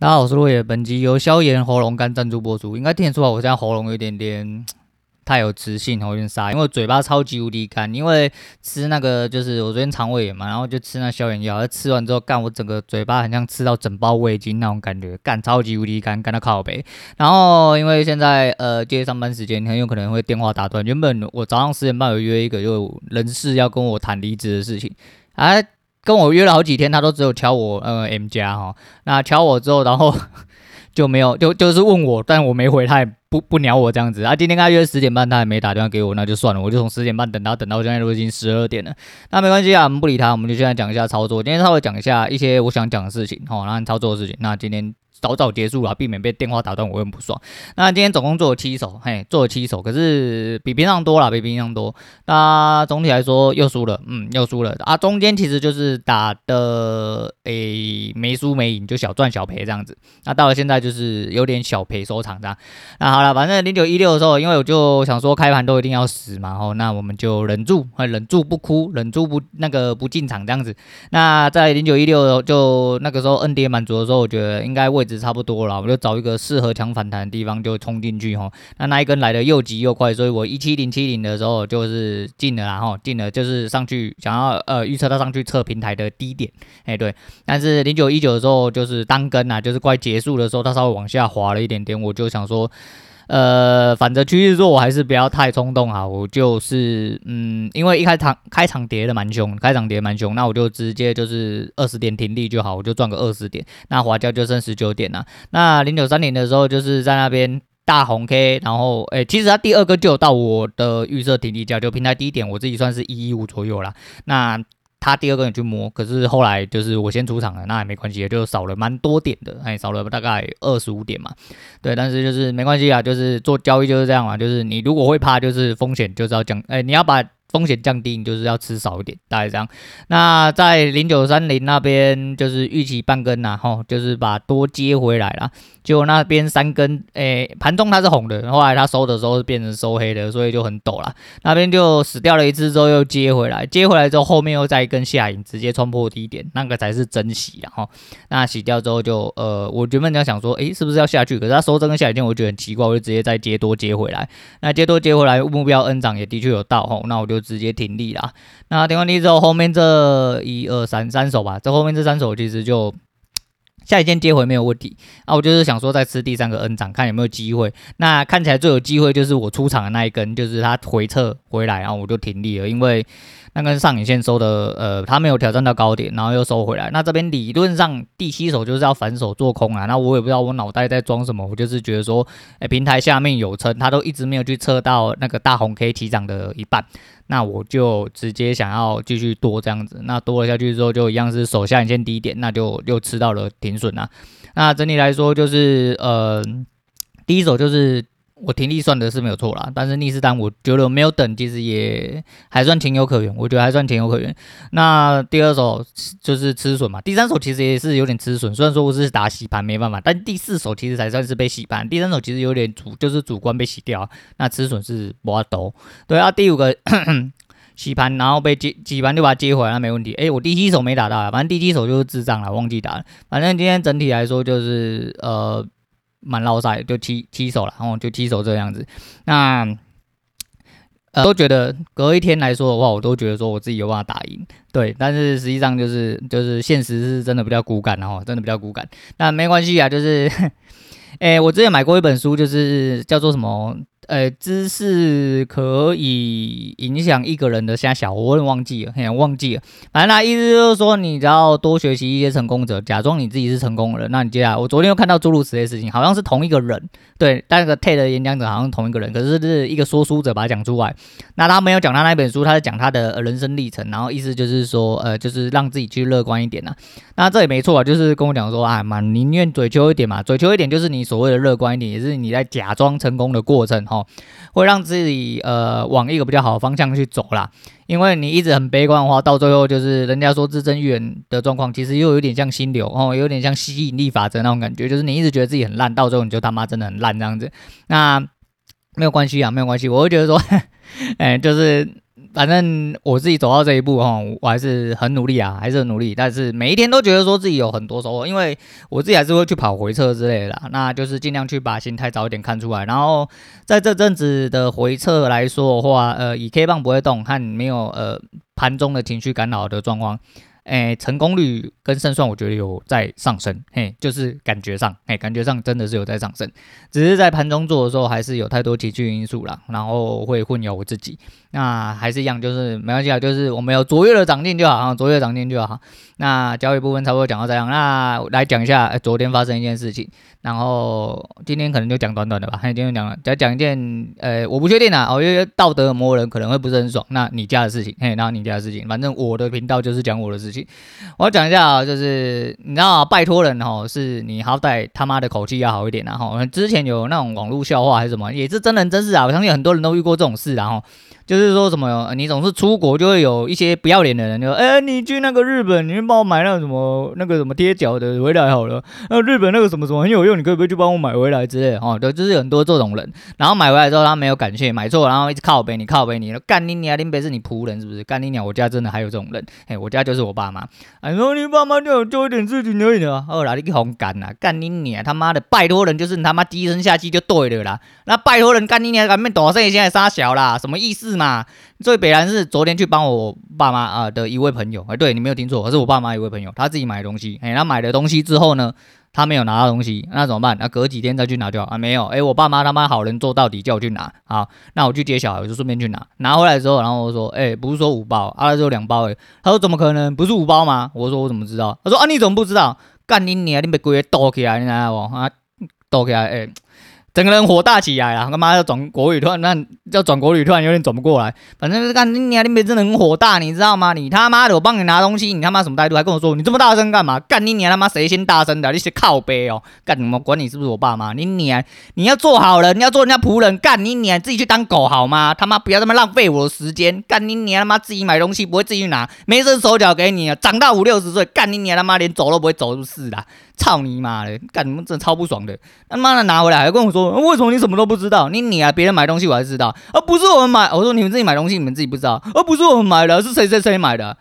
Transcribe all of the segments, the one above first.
大家好，我是落叶。本集由消炎喉咙干赞助播出。应该听得出来，我现在喉咙有点点 太有磁性，喉有点沙，因为嘴巴超级无敌干。因为吃那个就是我昨天肠胃炎嘛，然后就吃那消炎药，吃完之后干，我整个嘴巴很像吃到整包味精那种感觉，干超级无敌干，干到靠北。然后因为现在呃接上班时间，很有可能会电话打断。原本我早上十点半有约一个就人事要跟我谈离职的事情，啊。跟我约了好几天，他都只有敲我呃 M 加哈，那敲我之后，然后 就没有就就是问我，但我没回，他也不不鸟我这样子啊。今天跟他约十点半，他也没打电话给我，那就算了，我就从十点半等到等到现在都已经十二点了，那没关系啊，我们不理他，我们就现在讲一下操作。今天稍微讲一下一些我想讲的事情，好，然后操作的事情。那今天。早早结束了，避免被电话打断，我很不爽。那今天总共做了七手，嘿，做了七手，可是比平常多了，比平常多。那总体来说又输了，嗯，又输了啊。中间其实就是打的，诶、没输没赢，就小赚小赔这样子。那到了现在就是有点小赔收场这样。那好了，反正零九一六的时候，因为我就想说开盘都一定要死嘛，吼，那我们就忍住，忍住不哭，忍住不那个不进场这样子。那在零九一六就那个时候 N 跌满足的时候，我觉得应该位。差不多了，我就找一个适合抢反弹的地方就冲进去吼。那那一根来的又急又快，所以我一七零七零的时候就是进了，然后进了就是上去想要呃预测它上去测平台的低点，哎对。但是零九一九的时候就是单根啊，就是快结束的时候，它稍微往下滑了一点点，我就想说。呃，反正趋势做我还是不要太冲动啊。我就是，嗯，因为一开场开场跌的蛮凶，开场跌蛮凶，那我就直接就是二十点停利就好，我就赚个二十点，那滑价就剩十九点了。那零九三零的时候就是在那边大红 K，然后，诶，其实它第二个就到我的预设停利价，就平台低点，我自己算是一一五左右啦。那他第二个人去摸，可是后来就是我先出场了，那也没关系，就少了蛮多点的，哎，少了大概二十五点嘛，对，但是就是没关系啊，就是做交易就是这样嘛，就是你如果会怕，就是风险就是要降，哎，你要把。风险降低，你就是要吃少一点，大概这样。那在零九三零那边就是预期半根呐，吼，就是把多接回来了。结果那边三根，诶、盘中它是红的，后来它收的时候是变成收黑的，所以就很陡了。那边就死掉了一只之后又接回来，接回来之后后面又再一根下影，直接冲破低点，那个才是真洗啊，吼。那洗掉之后就，呃，我原本要想说，诶、是不是要下去？可是它收这根下影线，我觉得很奇怪，我就直接再接多接回来。那接多接回来，目标 N 涨也的确有到，吼，那我就。直接停利啦。那停完利之后，后面这一二三三手吧，这后面这三手其实就下一件接回没有问题。啊，我就是想说再吃第三个 N 涨，看有没有机会。那看起来最有机会就是我出场的那一根，就是它回撤回来，然后我就停利了，因为。那根上影线收的，呃，它没有挑战到高点，然后又收回来。那这边理论上第七手就是要反手做空啊。那我也不知道我脑袋在装什么，我就是觉得说，哎，平台下面有撑，它都一直没有去测到那个大红 K 提涨的一半，那我就直接想要继续多这样子。那多了下去之后，就一样是手下影线低点，那就又吃到了停损啊。那整体来说就是，呃，第一手就是。我停利算的是没有错啦，但是逆势单我觉得没有等，其实也还算情有可原，我觉得还算情有可原。那第二手就是吃损嘛，第三手其实也是有点吃损，虽然说我是打洗盘没办法，但第四手其实才算是被洗盘，第三手其实有点主就是主观被洗掉，那吃损是我兜。对啊，第五个 洗盘然后被接洗盘就把它接回来，那没问题。诶，我第七手没打到啊，反正第七手就是智障了，忘记打了。反正今天整体来说就是呃。蛮捞塞，就七七手了，然后就七手这样子。那呃，都觉得隔一天来说的话，我都觉得说我自己有办法打赢，对。但是实际上就是就是现实是真的比较骨感，然后真的比较骨感。那没关系啊，就是，诶、我之前买过一本书，就是叫做什么？呃，知识可以影响一个人的瞎小，我有点忘记了，很忘记了。反正他意思就是说，你只要多学习一些成功者，假装你自己是成功人。那你接下来，我昨天又看到诸如此类事情，好像是同一个人，对，但那个 TED 演讲者好像同一个人，可是是一个说书者把它讲出来。那他没有讲他那本书，他是讲他的人生历程，然后意思就是说，呃，就是让自己去乐观一点呐。那这也没错啊，就是跟我讲说啊嘛，宁愿嘴求一点嘛，嘴求一点就是你所谓的乐观一点，也是你在假装成功的过程哈。会让自己呃往一个比较好的方向去走啦，因为你一直很悲观的话，到最后就是人家说自增预言的状况，其实又有点像心流哦，有点像吸引力法则那种感觉，就是你一直觉得自己很烂，到最后你就他妈真的很烂这样子。那没有关系啊，没有关系，我会觉得说，哎，就是反正我自己走到这一步哈，我还是很努力啊，还是很努力。但是每一天都觉得说自己有很多收获，因为我自己还是会去跑回撤之类的，那就是尽量去把心态早一点看出来。然后在这阵子的回撤来说的话，呃，以 K 棒不会动和没有呃盘中的情绪干扰的状况。诶，成功率跟胜算，我觉得有在上升，嘿，就是感觉上，嘿，感觉上真的是有在上升，只是在盘中做的时候，还是有太多情绪因素啦，然后会混淆我自己。那还是一样，就是没关系啊，就是我们有卓越的长进就好，卓越的长进就好。那交易部分差不多讲到这样，那来讲一下，昨天发生一件事情，然后今天可能就讲短短的吧，今天讲了，再讲一件，呃，我不确定啊，哦，因为道德魔人可能会不是很爽，那你家的事情，嘿，然后你家的事情，反正我的频道就是讲我的事情。我要讲一下啊，就是你知道啊，拜托人哦，是你好歹他妈的口气要好一点啊。哈，之前有那种网络笑话还是什么，也是真人真事啊。我相信很多人都遇过这种事，然后。就是说什么，你总是出国就会有一些不要脸的人，就说，哎、你去那个日本，你帮我买那个什么那个什么贴脚的回来好了。那日本那个什么什么很有用，你可不可以去帮我买回来之类？哦，对，就是很多这种人。然后买回来之后他没有感谢，买错，然后一直靠背你靠背你，干你娘，林北是你仆人是不是？干你娘，我家真的还有这种人。哎，我家就是我爸妈。哎，说你爸妈就做一点事情而已的。哦，哪里去红干呐？干你娘，他妈的拜托人就是你他妈低声下气就对了啦。那拜托人干你娘，敢面大声现在杀小啦？什么意思嘛？最北然是昨天去帮我爸妈啊的一位朋友，哎，对你没有听错，是我爸妈一位朋友，他自己买的东西，哎，他买了东西之后呢，他没有拿到东西，那怎么办？那隔几天再去拿就好啊？没有，哎，我爸妈他妈好人做到底，叫我去拿，好，那我去接小孩，我就顺便去拿，拿回来之后，然后我说，哎，不是说五包，啊，只有两包，哎，他说怎么可能？不是五包吗？我说我怎么知道？他说啊，你怎么不知道？干你娘，你别鬼抖起来，你知道不？啊，抖起来，哎。整个人火大起来了，他妈要转国语，突然那要转国语，突然有点转不过来。反正是干你娘，你别真的很火大，你知道吗？你他妈的，我帮你拿东西，你他妈什么态度？还跟我说你这么大声干嘛？干你娘他妈谁先大声的？你是靠背哦，干什么？管你是不是我爸妈？你娘，你要做好人，你要做人家仆人，干你娘自己去当狗好吗？他妈不要这么浪费我的时间，干你娘他妈自己买东西不会自己去拿，没伸手脚给你啊，长到五六十岁，干你娘他妈连走都不会走就是啦。操你妈的！干什么？真超不爽的！他妈的拿回来还跟我说，为什么你什么都不知道？你你啊，别人买东西我还知道，而不是我们买。我说你们自己买东西，你们自己不知道，而不是我们买的，是谁谁谁买的？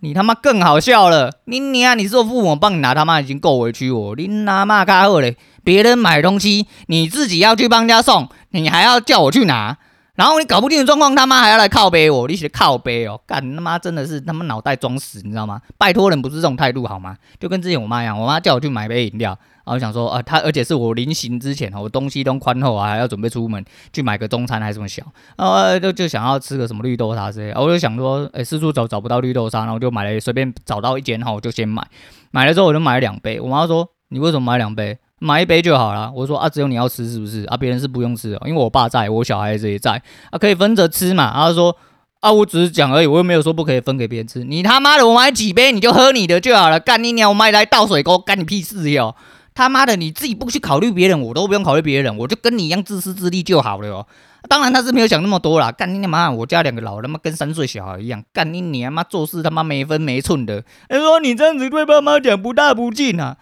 你他妈更好笑了！你你啊，你是我父母帮你拿，他妈已经够委屈我。你他妈开后嘞！别人买东西，你自己要去帮人家送，你还要叫我去拿。然后你搞不定的状况，他妈还要来靠背我，你写靠背哦，干他妈真的是他妈脑袋装屎，你知道吗？拜托人不是这种态度好吗？就跟之前我妈一样，我妈叫我去买杯饮料，然后想说啊，她而且是我临行之前，我东西都宽厚啊，还要准备出门去买个中餐还是这么小，啊，就就想要吃个什么绿豆沙之类，我就想说，哎，四处找找不到绿豆沙，然后就买了，随便找到一间哈，我就先买，买了之后我就买了两杯，我妈说，你为什么买两杯？买一杯就好了。我说啊，只有你要吃是不是？啊，别人是不用吃的，因为我爸在，我小孩子也在，啊，可以分着吃嘛。然后说啊，我只是讲而已，我又没有说不可以分给别人吃。你他妈的，我买几杯你就喝你的就好了，干你娘！我买来倒水沟，干你屁事哟！他妈的，你自己不去考虑别人，我都不用考虑别人，我就跟你一样自私自利就好了哟。当然他是没有想那么多啦，干你娘妈！我家两个老人他妈跟三岁小孩一样，干你娘妈做事他妈没分没寸的。他说你这样子对爸妈讲不大不敬啊。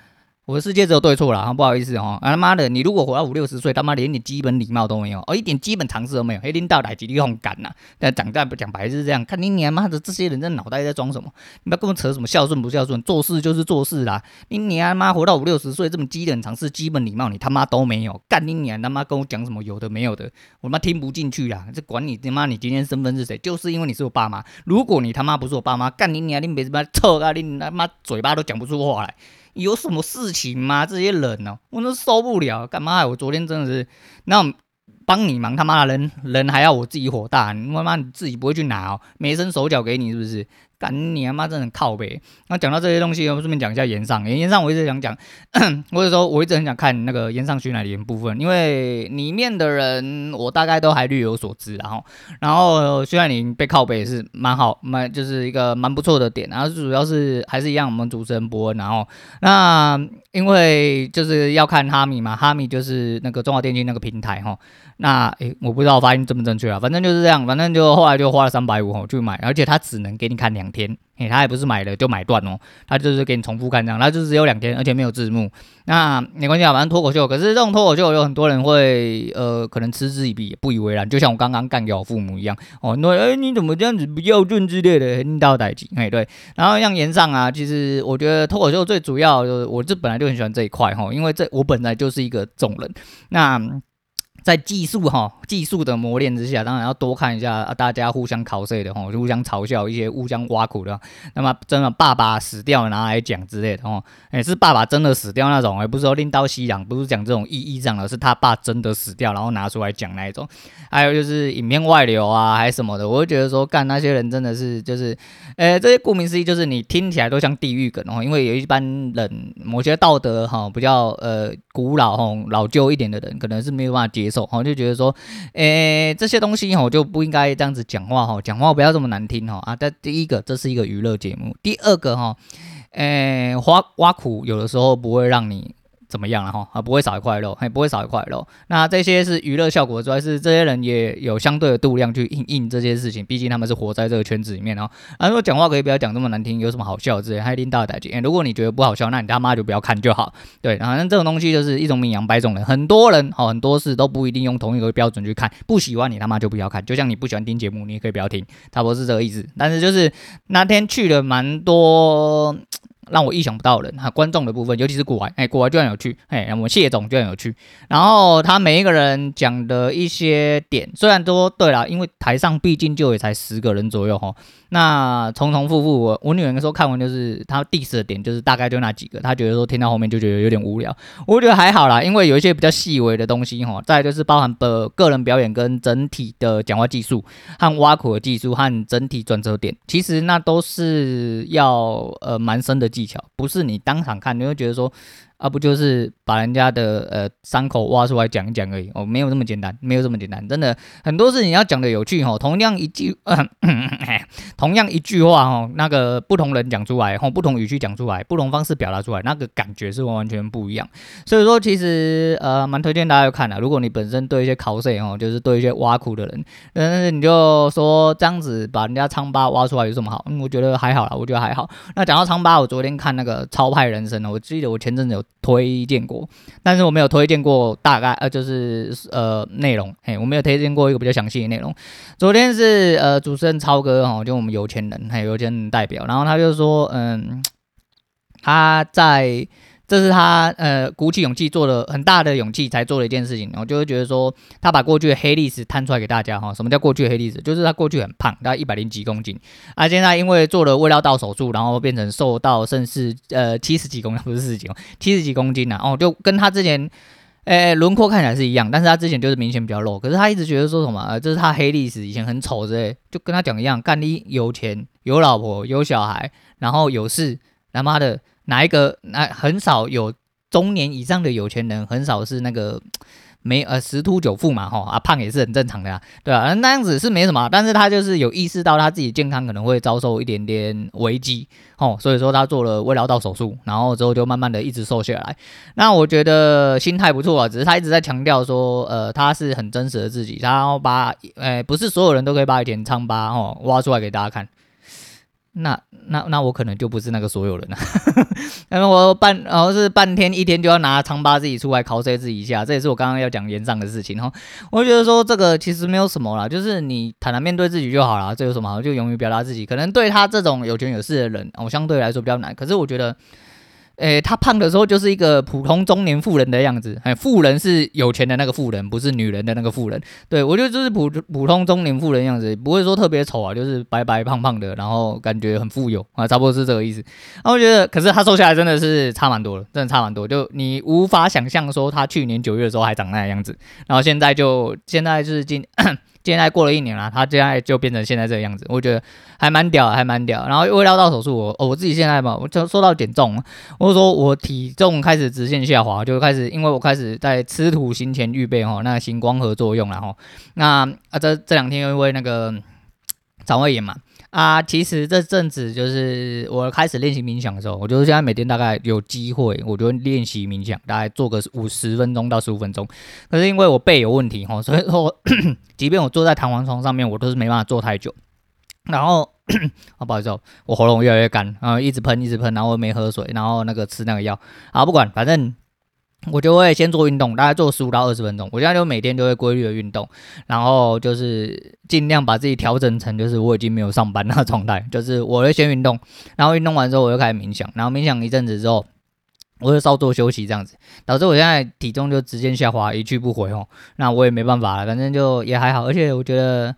我的世界只有对错了，不好意思哦。啊他妈的，你如果活到五六十岁，他妈连点基本礼貌都没有，哦，一点基本常识都没有，黑领导来几力红干呐。但讲在不讲白是这样，看你娘妈的这些人，这脑袋在装什么？你不要跟我扯什么孝顺不孝顺，做事就是做事啦。你娘妈活到五六十岁，这么基本常识、基本礼貌，你他妈都没有。干你娘他妈跟我讲什么有的没有的，我他妈听不进去啦。这管你他妈你今天身份是谁？就是因为你是我爸妈。如果你他妈不是我爸妈，干你娘你别他妈臭啊！你他妈嘴巴都讲不出话来。有什么事情吗？这些人呢、哦，我都受不了。干嘛？我昨天真的是，那帮你忙，他妈的人人还要我自己火大，你他妈你自己不会去拿哦，没伸手脚给你是不是？干你他妈真的很靠北。那讲到这些东西，我顺便讲一下岩上。岩上我一直想讲，或者说我一直很想看那个岩上徐乃麟部分，因为里面的人我大概都还略有所知，然后然后徐乃麟被靠背也是蛮好，蛮就是一个蛮不错的点。然后主要是还是一样，我们主持人伯恩，然后那因为就是要看哈密嘛，哈密就是那个中华电信那个平台哈。那诶，我不知道发音正不正确啊，反正就是这样，反正就后来就花了三百五吼去买，而且他只能给你看两。天，嘿，他也不是买了就买断哦，他就是给你重复看这样，他就只有两天，而且没有字幕。那没关系啊，反正脱口秀，可是这种脱口秀有很多人会呃，可能嗤之以鼻，不以为然，就像我刚刚干掉我父母一样哦，那哎你怎么这样子不要俊之类的，领导代志，哎对，然后像炎上啊，其实我觉得脱口秀最主要就是我这本来就很喜欢这一块哈，因为这我本来就是一个众人，那。在技术哈技术的磨练之下，当然要多看一下啊大家互相考试的哈，互相嘲笑一些互相挖苦的。那么真的爸爸死掉拿来讲之类的哦，也是爸爸真的死掉那种，而不是说拎刀西洋，不是讲这种意义上的，是他爸真的死掉，然后拿出来讲那一种。还有就是影片外流啊，还是什么的，我会觉得说干那些人真的是就是，呃，这些顾名思义就是你听起来都像地狱梗哦，因为有一般人某些道德哈比较呃古老哈老旧一点的人，可能是没有办法接受。我就觉得说，诶、这些东西哈就不应该这样子讲话哈，讲话不要这么难听哈啊！但第一个这是一个娱乐节目，第二个哈，诶、挖挖苦有的时候不会让你。怎么样了哈？啊，不会少一块肉，还不会少一块肉。那这些是娱乐效果之外，是这些人也有相对的度量去应应这些事情。毕竟他们是活在这个圈子里面哦。啊，如果讲话可以不要讲这么难听，有什么好笑之类，还拎大台阶。如果你觉得不好笑，那你他妈就不要看就好。对，反正这种东西就是一种名扬百种人，很多人哦很多事都不一定用同一个标准去看。不喜欢你他妈就不要看，就像你不喜欢听节目，你也可以不要听，差不多是这个意思。但是就是那天去了蛮多。让我意想不到的人哈，观众的部分，尤其是古玩，哎，古玩就很有趣，哎，我们谢总就很有趣。然后他每一个人讲的一些点，虽然都对了，因为台上毕竟就也才十个人左右哈。那重重复复，我我女儿说看完就是她 diss 的点，就是大概就那几个，她觉得说听到后面就觉得有点无聊。我觉得还好啦，因为有一些比较细微的东西哈，再就是包含的个人表演跟整体的讲话技术和挖苦的技术和整体转折点，其实那都是要呃蛮深的技技巧，不是你当场看你会觉得说。啊，不就是把人家的呃伤口挖出来讲一讲而已哦，没有这么简单，没有这么简单，真的很多事情要讲的有趣哈。同样一句，呃、同样一句话哈，那个不同人讲出来，吼，不同语气讲出来，不同方式表达出来，那个感觉是完完全不一样。所以说，其实呃蛮推荐大家去看的。如果你本身对一些考试哈，就是对一些挖苦的人，但是你就说这样子把人家疮疤挖出来有什么好？嗯，我觉得还好啦，我觉得还好。那讲到疮疤，我昨天看那个超派人生呢，我记得我前阵子有。推荐过，但是我没有推荐过大概呃，就是呃内容，嘿，我没有推荐过一个比较详细的内容。昨天是呃主持人超哥哈，就我们有钱人，还有有钱人代表，然后他就说，嗯，他在。这是他呃鼓起勇气做了很大的勇气才做的一件事情，我就会觉得说他把过去的黑历史摊出来给大家哈。什么叫过去的黑历史？就是他过去很胖，大概一百零几公斤，啊，现在因为做了胃绕道手术，然后变成瘦到甚至呃七十几公斤，不是四十几公，七十几公斤呐、啊。哦，就跟他之前呃轮廓看起来是一样，但是他之前就是明显比较肉。可是他一直觉得说什么呃这是他黑历史，以前很丑之类，就跟他讲一样，干你有钱有老婆有小孩，然后有事，他妈的。哪一个？那很少有中年以上的有钱人，很少是那个 没呃十秃九富嘛，吼啊胖也是很正常的呀，对啊，那样子是没什么，但是他就是有意识到他自己健康可能会遭受一点点危机，吼，所以说他做了胃绕道手术，然后之后就慢慢的一直瘦下来。那我觉得心态不错啊，只是他一直在强调说，呃，他是很真实的自己，然后把，呃，不是所有人都可以把以前疮疤哦挖出来给大家看。那那那我可能就不是那个所有人了，因为我半然后是半天一天就要拿长疤自己出来考试自己一下，这也是我刚刚要讲炎上的事情哦。我觉得说这个其实没有什么啦，就是你坦然面对自己就好了，这有什么好？就勇于表达自己。可能对他这种有权有势的人，我相对来说比较难。可是我觉得。诶、他胖的时候就是一个普通中年妇人的样子。哎，妇人是有钱的那个妇人，不是女人的那个妇人。对，我觉得就是普普通中年妇人样子，不会说特别丑啊，就是白白胖胖的，然后感觉很富有啊，差不多是这个意思。那我觉得，可是他瘦下来真的是差蛮多了，真的差蛮多，就你无法想象说他去年九月的时候还长那个样子，然后现在就现在就是今。现在过了一年了，他现在就变成现在这个样子，我觉得还蛮屌，还蛮屌。然后胃绕道手术，我我自己现在嘛，我就说到减重，我就说我体重开始直线下滑，就开始因为我开始在吃土行前预备哈，那、行光合作用了哈。那啊这这两天因为那个肠胃炎嘛。啊，其实这阵子就是我开始练习冥想的时候，我就是现在每天大概有机会，我就练习冥想，大概做个五十分钟到十五分钟。可是因为我背有问题哈，所以说，即便我坐在弹簧床上面，我都是没办法坐太久。然后啊，不好意思，哦我喉咙越来越干，然后一直喷一直喷，然后我没喝水，然后那个吃那个药，啊不管，反正。我就会先做运动，大概做十五到二十分钟。我现在就每天都会规律的运动，然后就是尽量把自己调整成就是我已经没有上班那状态。就是我会先运动，然后运动完之后我就开始冥想，然后冥想一阵子之后，我就稍作休息这样子，导致我现在体重就直线下滑，一去不回哦。那我也没办法了，反正就也还好，而且我觉得。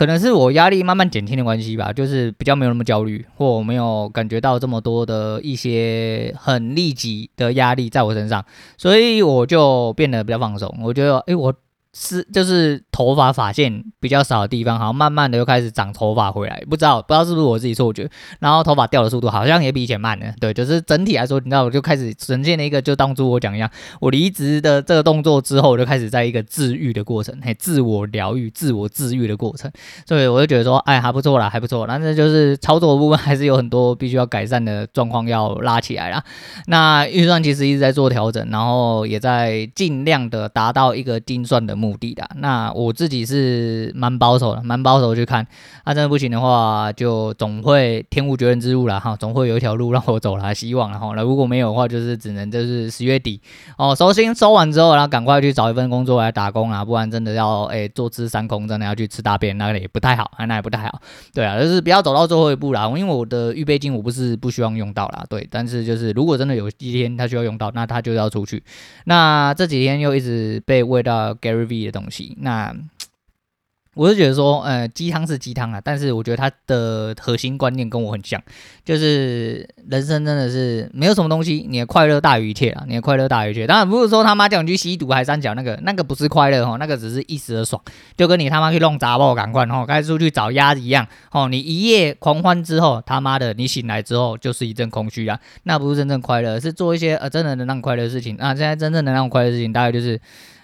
可能是我压力慢慢减轻的关系吧，就是比较没有那么焦虑，或我没有感觉到这么多的一些很立即的压力在我身上，所以我就变得比较放松。我觉得，诶，我。是，就是头发发线比较少的地方，好像慢慢的又开始长头发回来，不知道不知道是不是我自己错觉，然后头发掉的速度好像也比以前慢了。对，就是整体来说，你知道，我就开始呈现了一个，就当初我讲一样，我离职的这个动作之后，我就开始在一个治愈的过程，嘿，自我疗愈、自我治愈的过程，所以我就觉得说，哎，还不错啦，还不错。但是就是操作的部分还是有很多必须要改善的状况要拉起来啦。那预算其实一直在做调整，然后也在尽量的达到一个精算的。目的的，那我自己是蛮保守的，蛮保守去看，那、真的不行的话，就总会天无绝人之路了哈，总会有一条路让我走了，希望然后那如果没有的话，就是只能就是十月底哦，收心收完之后，然后赶快去找一份工作来打工啊，不然真的要哎坐吃山空，真的要去吃大便，那也不太好，那也不太好，对啊，就是不要走到最后一步啦，因为我的预备金我不是不希望用到啦，对，但是就是如果真的有一天他需要用到，那他就要出去，那这几天又一直被喂到 Gary。的东西，那我是觉得说，呃，鸡汤是鸡汤啊，但是我觉得它的核心观念跟我很像，就是人生真的是没有什么东西，你的快乐大于一切啊，你的快乐大于一切。当然不是说他妈叫你去吸毒还三角那个，那个不是快乐哈，那个只是一时的爽，就跟你他妈去弄杂包赶快哈，该出去找鸭子一样哦。你一夜狂欢之后，他妈的你醒来之后就是一阵空虚啊，那不是真正快乐，是做一些呃真的能让快乐的事情。那现在真正能让快乐的事情，大概就是。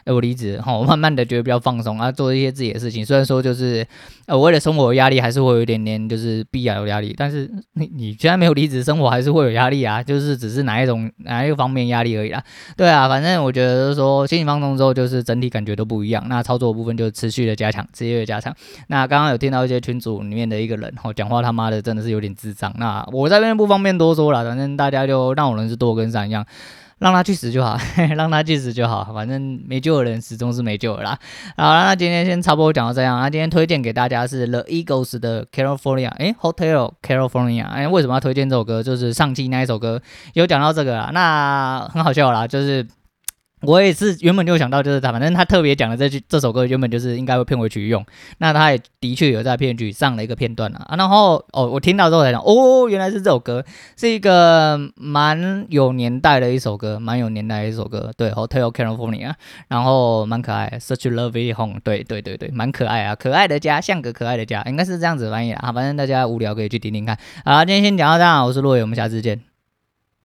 哎，我离职哈，我慢慢的觉得比较放松啊，做一些自己的事情。虽然说就是，呃，我为了生活压力还是会有一点点就是必然有压力，但是你你现在没有离职，生活还是会有压力啊，就是只是哪一种哪一个方面压力而已啦。对啊，反正我觉得就是说心情放松之后，就是整体感觉都不一样。那操作的部分就持续的加强，持续的加强。那刚刚有听到一些群组里面的一个人哈，讲话他妈的真的是有点智障。那我在这边不方便多说了，反正大家就让我人是多跟上一样。让他去死就好，嘿嘿，让他去死就好，反正没救的人始终是没救的啦。好啦，那今天先差不多讲到这样。那今天推荐给大家是 The Eagles 的 California，诶，Hotel California，诶，为什么要推荐这首歌？就是上期那一首歌有讲到这个啦，那很好笑啦，就是。我也是原本就想到，就是他，反正他特别讲的这句这首歌原本就是应该会片尾曲用，那他也的确有在片尾上了一个片段啊，然后哦，我听到之后才想，哦，原来是这首歌，是一个蛮有年代的一首歌，蛮有年代的一首歌，对，Hotel California，然后蛮可爱，Such lovely home，对对对对，蛮可爱啊，可爱的家像个可爱的家，应该是这样子翻译啊，反正大家无聊可以去听听看，好，今天先讲到这，我是洛伟，我们下次见。